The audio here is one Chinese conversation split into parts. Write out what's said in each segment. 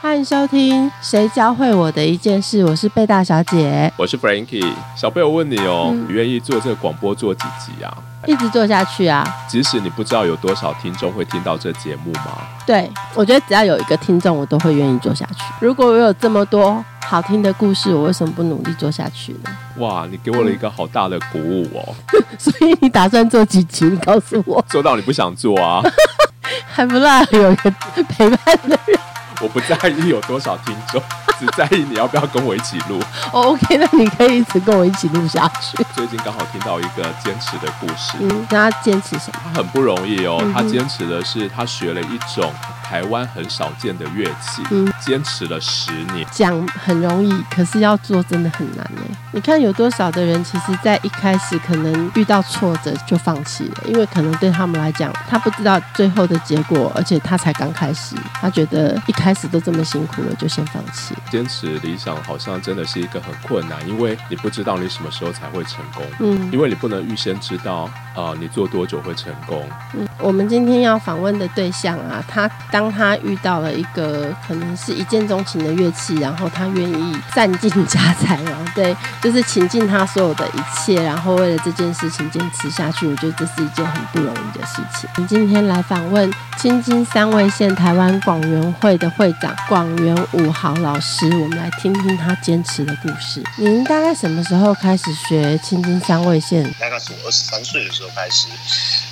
欢迎收听《谁教会我的一件事》，我是贝大小姐，我是 Frankie。小贝，我问你哦，你愿意做这个广播做几集啊？一直做下去啊！即使你不知道有多少听众会听到这节目吗？对，我觉得只要有一个听众，我都会愿意做下去。如果我有这么多好听的故事，我为什么不努力做下去呢？哇，你给我了一个好大的鼓舞哦！所以你打算做几集？你告诉我。做到你不想做啊？还不赖，有一个陪伴的人。我不在意有多少听众，只在意你要不要跟我一起录。OK，那你可以一直跟我一起录下去。最近刚好听到一个坚持的故事。嗯，那他坚持什么？他很不容易哦。他坚持的是他学了一种台湾很少见的乐器，嗯，坚持了十年。讲很容易，可是要做真的很难呢。你看有多少的人，其实在一开始可能遇到挫折就放弃了，因为可能对他们来讲，他不知道最后的结果，而且他才刚开始，他觉得一开。开始都这么辛苦了，就先放弃。坚持理想好像真的是一个很困难，因为你不知道你什么时候才会成功。嗯，因为你不能预先知道啊，你做多久会成功。嗯，我们今天要访问的对象啊，他当他遇到了一个可能是一见钟情的乐器，然后他愿意散尽家财啊，对，就是倾尽他所有的一切，然后为了这件事情坚持下去。我觉得这是一件很不容易的事情。我们今天来访问青金三位县台湾广元会的。会长广元五豪老师，我们来听听他坚持的故事。您大概什么时候开始学青金三味线？大概是我二十三岁的时候开始，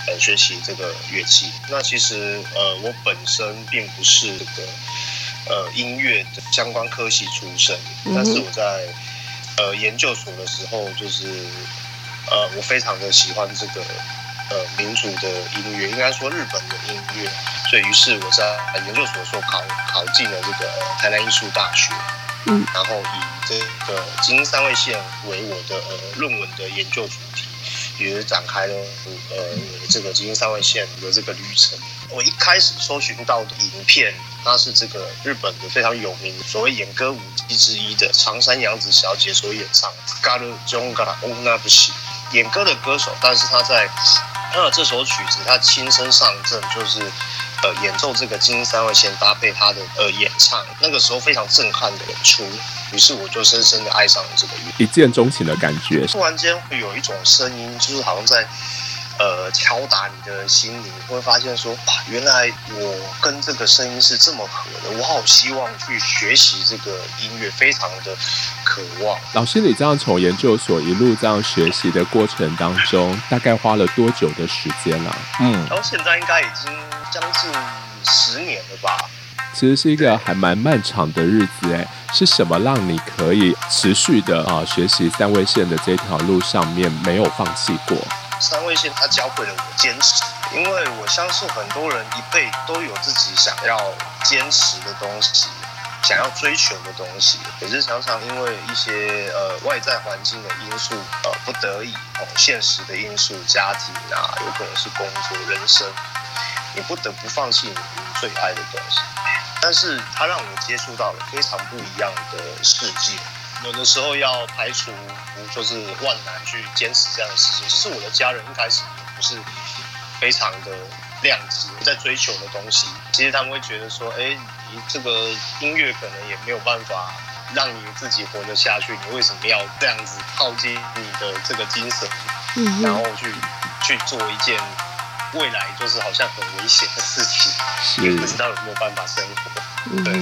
呃，学习这个乐器。那其实，呃，我本身并不是这个，呃，音乐的相关科系出身，但是我在，呃，研究所的时候，就是，呃，我非常的喜欢这个。呃，民族的音乐，应该说日本的音乐，所以于是我在研究所的时候考考进了这个台南艺术大学，嗯，然后以这个金三位线为我的呃论文的研究主题，也展开了呃这个金三味线的这个旅程。我一开始搜寻到的影片，它是这个日本的非常有名所谓演歌舞伎之一的长山洋子小姐所演唱《g a r Jonga Onna 演歌的歌手，但是他在。那这首曲子，他亲身上阵，就是呃演奏这个金三位线，搭配他的呃演唱，那个时候非常震撼的演出，于是我就深深的爱上了这个乐，一见钟情的感觉。突然间会有一种声音，就是好像在。呃，敲打你的心灵，会发现说，哇，原来我跟这个声音是这么合的，我好希望去学习这个音乐，非常的渴望。老师，你这样从研究所一路这样学习的过程当中，大概花了多久的时间呢？嗯，到现在应该已经将近十年了吧。其实是一个还蛮漫长的日子，哎，是什么让你可以持续的啊学习三位线的这条路上面没有放弃过？三位线，它教会了我坚持，因为我相信很多人一辈都有自己想要坚持的东西，想要追求的东西，可是常常因为一些呃外在环境的因素，呃不得已哦，现实的因素，家庭啊，有可能是工作、人生，你不得不放弃你最爱的东西，但是它让我接触到了非常不一样的世界。有的时候要排除就是万难去坚持这样的事情。其实我的家人一开始也不是非常的谅解我在追求的东西。其实他们会觉得说，哎，你这个音乐可能也没有办法让你自己活得下去，你为什么要这样子耗尽你的这个精神，然后去去做一件未来就是好像很危险的事情，也不知道有没有办法生活。对。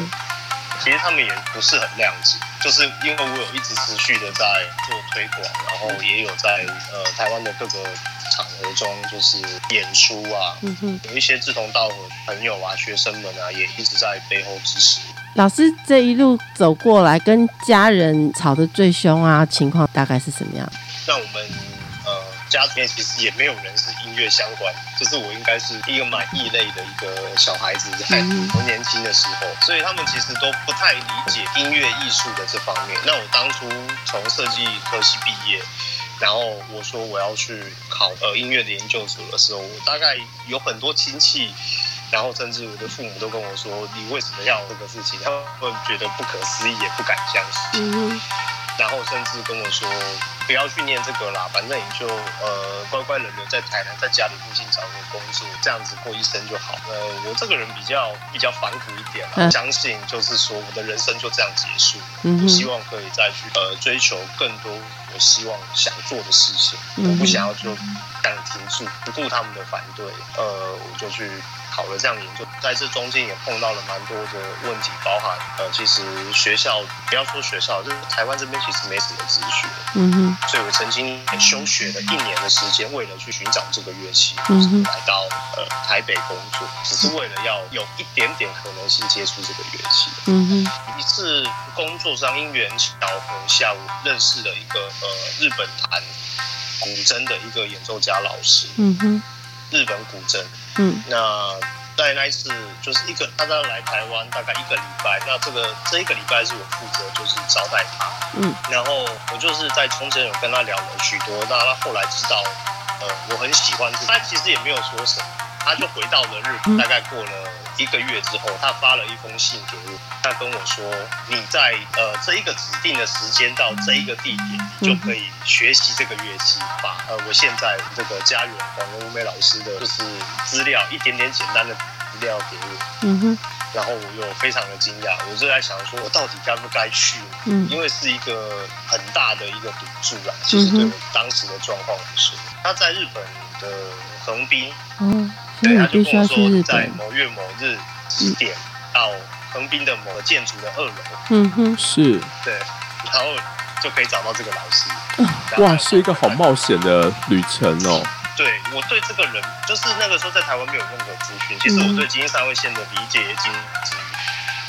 其实他们也不是很谅解，就是因为我有一直持续的在做推广，然后也有在呃台湾的各个场合中就是演出啊，有一些志同道合朋友啊、学生们啊，也一直在背后支持。老师这一路走过来，跟家人吵得最凶啊，情况大概是什么样？那我们。家里面其实也没有人是音乐相关，就是我应该是一个蛮异类的一个小孩子，在我年轻的时候，所以他们其实都不太理解音乐艺术的这方面。那我当初从设计科系毕业，然后我说我要去考呃音乐的研究所的时候，我大概有很多亲戚。然后甚至我的父母都跟我说：“你为什么要这个事情？”他们觉得不可思议，也不敢相信。嗯然后甚至跟我说：“不要去念这个啦，反正你就呃乖乖的留在台南，在家里附近找个工作，这样子过一生就好。”呃，我这个人比较比较反骨一点啦，嗯相信就是说我的人生就这样结束了。嗯哼我希望可以再去呃追求更多我希望想做的事情，我不想要就这样停住，不顾他们的反对，呃，我就去考了这样研究，在这中间也碰到了蛮多的问题，包含呃，其实学校不要说学校，就是台湾这边其实没什么资讯，嗯哼，所以我曾经也休学了一年的时间，为了去寻找这个乐器，嗯哼来到呃台北工作，只是为了要有一点点可能性接触这个乐器。嗯哼，一次工作上因缘巧合下，我认识了一个呃日本弹古筝的一个演奏家老师，嗯哼，日本古筝。嗯。那在那一次就是一个他在来台湾大概一个礼拜，那这个这一个礼拜是我负责就是招待他，嗯。然后我就是在中间有跟他聊了许多，那他后来知道呃我很喜欢这个，他其实也没有说什么，他就回到了日本，嗯。大概过了一个月之后，他发了一封信给我，他跟我说你在呃这一个指定的时间到这一个地点，你就可以学习这个乐器，把呃我现在这个家园广文吴美老师的就是资料一点点简单的资料给我，嗯哼，然后我又非常的惊讶，我就在想说我到底该不该去？嗯。因为是一个很大的一个赌注啦。其实对我当时的状况来说，他在日本的横滨，哦，所以对，你必须要去日说在本，某月某日几点到横滨的某个建筑的二楼，嗯哼，是对，然后就可以找到这个老师。哇，是一个好冒险的旅程哦。对我对这个人，就是那个时候在台湾没有任何资讯。其实我对金鹰三位线的理解也仅止于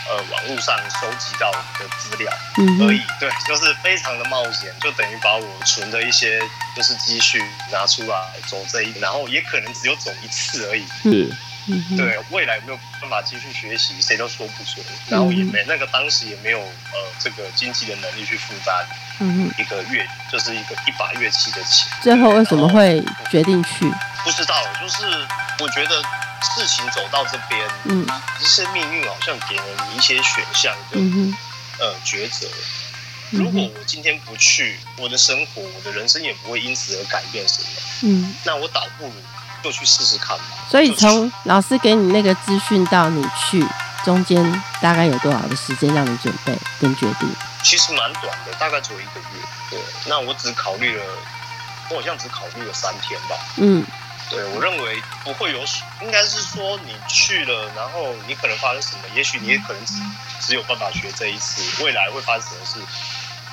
呃网络上收集到的资料。嗯而已哼，。对，就是非常的冒险，就等于把我存的一些就是积蓄拿出来走这一，然后也可能只有走一次而已。是嗯，对，未来有没有办法继续学习，谁都说不准。然后也没那个当时也没有呃这个经济的能力去负担嗯，一个乐，就是一个一把乐器的钱。最后为什么会决定去？不知道？就是我觉得事情走到这边，嗯这些命运好像给了你一些选项的、嗯，呃抉择。嗯如果，我今天不去，我的生活，我的人生也不会因此而改变什么。嗯，那我倒不如就去试试看吧。所以从老师给你那个资讯到你去，中间大概有多少的时间让你准备跟决定？其实蛮短的，大概只有一个月。对，那我只考虑了，我好像只考虑了三天吧。嗯对我认为不会有，应该是说你去了，然后你可能发生什么，也许你也可能只只有办法学这一次，未来会发生什么事，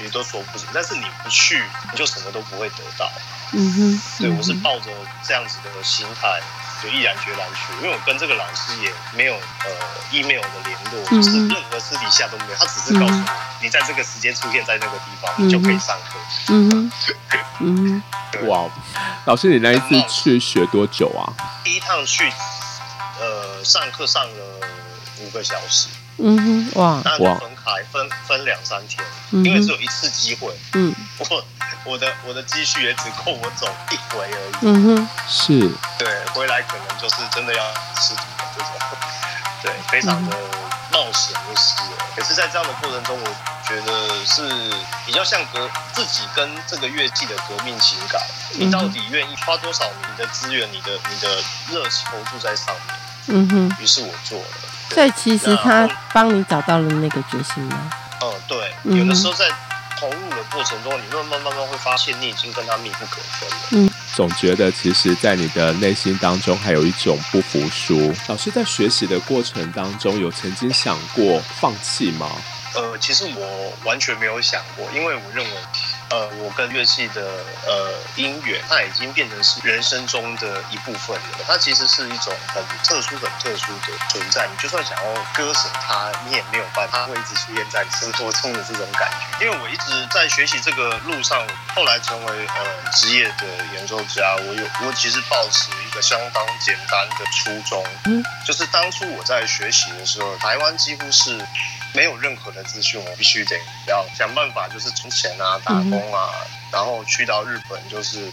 你都说不准。但是你不去，你就什么都不会得到。嗯哼，对我是抱着这样子的心态，就毅然决然去，因为我跟这个老师也没有呃 email 的联络，嗯。就是任何私底下都没有，他只是告诉我，你在这个时间出现在那个地方，嗯你就可以上课。嗯哼，嗯 哇，老师，你那一次去学多久啊？第一趟去，呃，上课上了五个小时，嗯哼，哇，当然就哇。分开分分两三天，因为只有一次机会，嗯我我的我的积蓄也只够我走一回而已。嗯哼，是对，回来可能就是真的要吃土的这种，对，非常的冒险就是了。可是，在这样的过程中，我觉得是比较像革自己跟这个乐器的革命情感。你到底愿意花多少你的资源、你的你的热情投注在上面？嗯哼，于是我做了。所以其实他帮你找到了那个决心吗？嗯，对，嗯有的时候在投入的过程中，你慢慢慢慢会发现，你已经跟他密不可分了。总觉得其实，在你的内心当中还有一种不服输。老师在学习的过程当中，有曾经想过放弃吗？呃，其实我完全没有想过，因为我认为，呃，我跟乐器的呃音乐，它已经变成是人生中的一部分了。它其实是一种很特殊、很特殊的存在。你就算想要割舍它，你也没有办法，它会一直出现在你生活中的这种感觉。因为我一直在学习这个路上，后来成为呃职业的演奏家，我有我其实抱持一个相当简单的初衷，嗯就是当初我在学习的时候，台湾几乎是没有任何的资讯，我必须得要想办法，就是存钱啊、打工啊，然后去到日本就是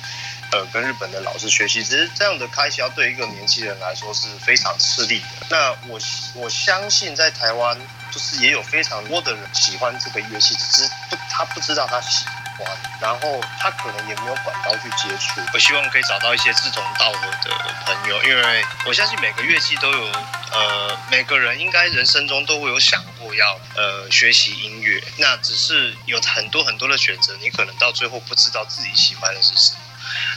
呃跟日本的老师学习。其实这样的开销对一个年轻人来说是非常吃力的。那我我相信在台湾就是也有非常多的人喜欢这个乐器，只是不他不知道他喜欢。然后他可能也没有管道去接触，我希望可以找到一些志同道合的朋友，因为我相信每个乐器都有，呃，每个人应该人生中都会有想过要呃学习音乐，那只是有很多很多的选择，你可能到最后不知道自己喜欢的是什么。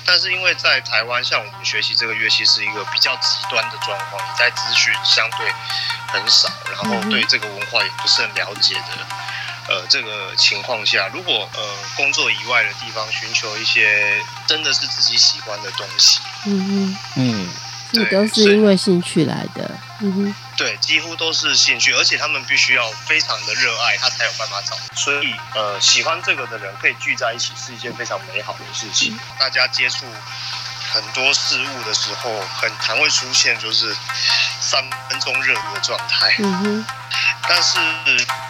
但是因为在台湾，像我们学习这个乐器是一个比较极端的状况，你在资讯相对很少，然后对这个文化也不是很了解的。呃，这个情况下，如果呃工作以外的地方寻求一些真的是自己喜欢的东西，嗯嗯，这都是因为兴趣来的，嗯哼，对，几乎都是兴趣，而且他们必须要非常的热爱，他才有办法找。所以呃，喜欢这个的人可以聚在一起，是一件非常美好的事情。大家接触很多事物的时候，很常会出现就是三分钟热度的状态，嗯哼。但是，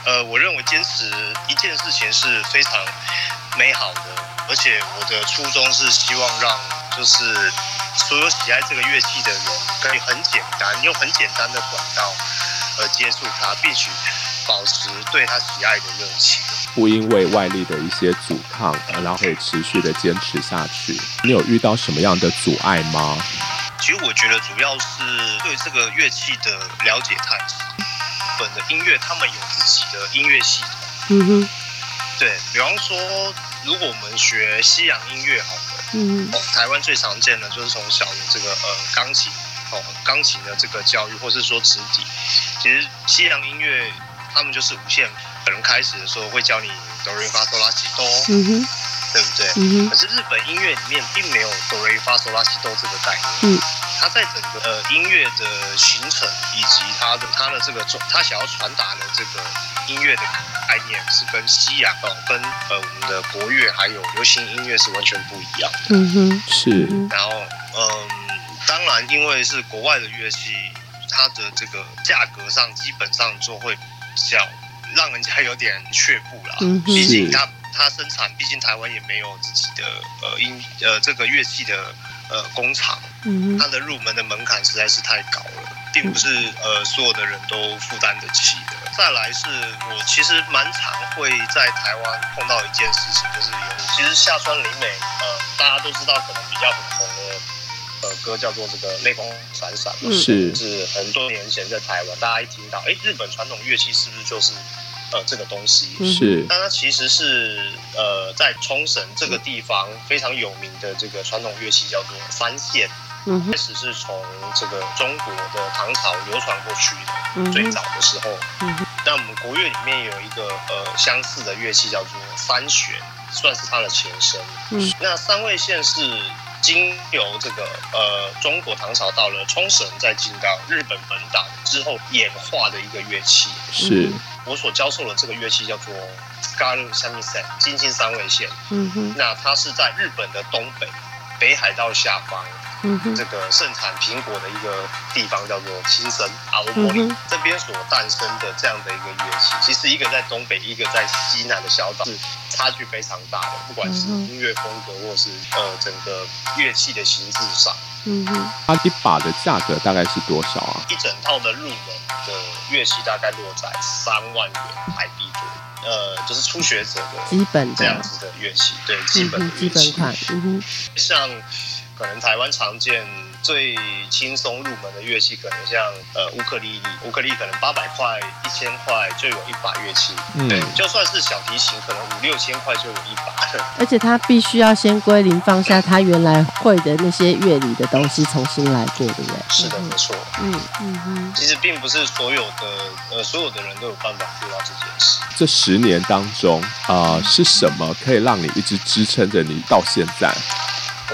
呃，我认为坚持一件事情是非常美好的，而且我的初衷是希望让就是所有喜爱这个乐器的人可以很简单用很简单的管道呃接触它，并且保持对他喜爱的热情，不因为外力的一些阻抗，然后可以持续的坚持下去。你有遇到什么样的阻碍吗？其实我觉得主要是对这个乐器的了解太少。本的音乐，他们有自己的音乐系统。嗯哼，对比方说，如果我们学西洋音乐，好了，嗯哼，台湾最常见的就是从小的这个呃钢琴，哦，钢琴的这个教育，或是说指笛。其实西洋音乐他们就是五线，可能开始的时候会教你哆来咪发嗦拉西哆，嗯哼，对不对？嗯哼。可是日本音乐里面并没有哆来咪发嗦拉西哆这个概念。嗯。他在整个呃音乐的形成以及他的他的这个他想要传达的这个音乐的概念是跟西洋哦跟呃我们的国乐还有流行音乐是完全不一样的。嗯哼，是。然后嗯，当然因为是国外的乐器，它的这个价格上基本上就会比较让人家有点却步了。嗯毕竟它它生产，毕竟台湾也没有自己的呃音呃这个乐器的。呃，工厂，它的入门的门槛实在是太高了，并不是呃所有的人都负担得起的。再来是我其实蛮常会在台湾碰到一件事情，就是有其实下川里美，呃，大家都知道可能比较很红的呃歌叫做这个泪光闪闪，是。是。很多年前在台湾，大家一听到，哎，日本传统乐器是不是就是？呃，这个东西？是，但它其实是呃，在冲绳这个地方非常有名的这个传统乐器叫做三线，开始是从这个中国的唐朝流传过去的，最早的时候。那我们国乐里面有一个呃相似的乐器叫做三弦，算是它的前身。那三味线是经由这个呃中国唐朝到了冲绳，再进到日本本岛之后演化的一个乐器。是。我所教授的这个乐器叫做 Scarlet Samisen 金星三味线。嗯哼，那它是在日本的东北北海道下方，这个盛产苹果的一个地方叫做青森阿罗伯里这边所诞生的这样的一个乐器，其实一个在东北，一个在西南的小岛，是差距非常大的，不管是音乐风格或是呃整个乐器的形制上。嗯哼，它一把的价格大概是多少啊？一整套的入门的乐器大概落在三万元台币左右，呃，就是初学者的基本这样子的乐器，对，基本基本款，嗯哼，像可能台湾常见。最轻松入门的乐器可能像呃乌克丽丽，乌克丽可能八百块、一千块就有一把乐器。嗯，对，就算是小提琴，可能五六千块就有一把。而且他必须要先归零，放下他原来会的那些乐理的东西，重新来过，对不对？是的，没错。嗯嗯嗯。其实并不是所有的呃所有的人都有办法做到这件事。这十年当中啊，是什么可以让你一直支撑着你到现在？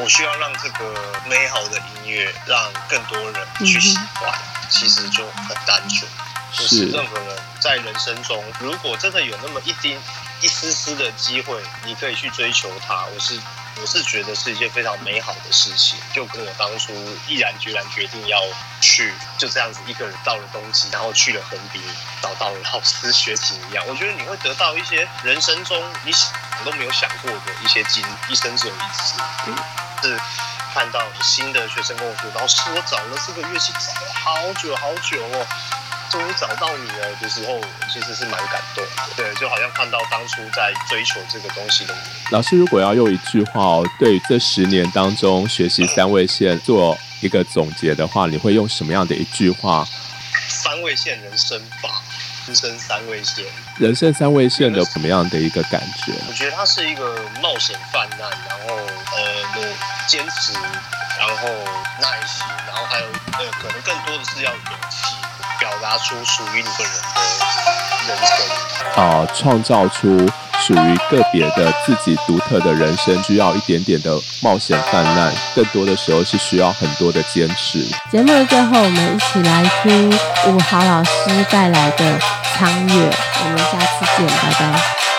我需要让这个美好的音乐让更多人去喜欢，其实就很单纯，就是任何人在人生中，如果真的有那么一丁、一丝丝的机会，你可以去追求它，我是 我是觉得是一件非常美好的事情。就跟我当初毅然决然决定要去，就这样子一个人到了东京，然后去了横滨，找到了老师学琴一样。我觉得你会得到一些人生中你想都没有想过的一些经，一生只有一次。是看到新的学生跟我说，老师，我找了这个乐器找了好久好久哦，终于找到你了的时候，其实是蛮感动的。对，就好像看到当初在追求这个东西的我。老师，如果要用一句话哦，对这十年当中学习三位线做一个总结的话，你会用什么样的一句话？三位线人生吧，人生三位线。人生三位线的怎么样的一个感觉？我觉得它是一个冒险泛滥，然后呃有坚持，然后耐心，然后还有呃可能更多的是要勇气，表达出属于你个人的人生。啊，创造出属于个别的自己独特的人生，需要一点点的冒险泛滥，更多的时候是需要很多的坚持。节目的最后，我们一起来听五好老师带来的《苍月》，我们下次见，拜拜。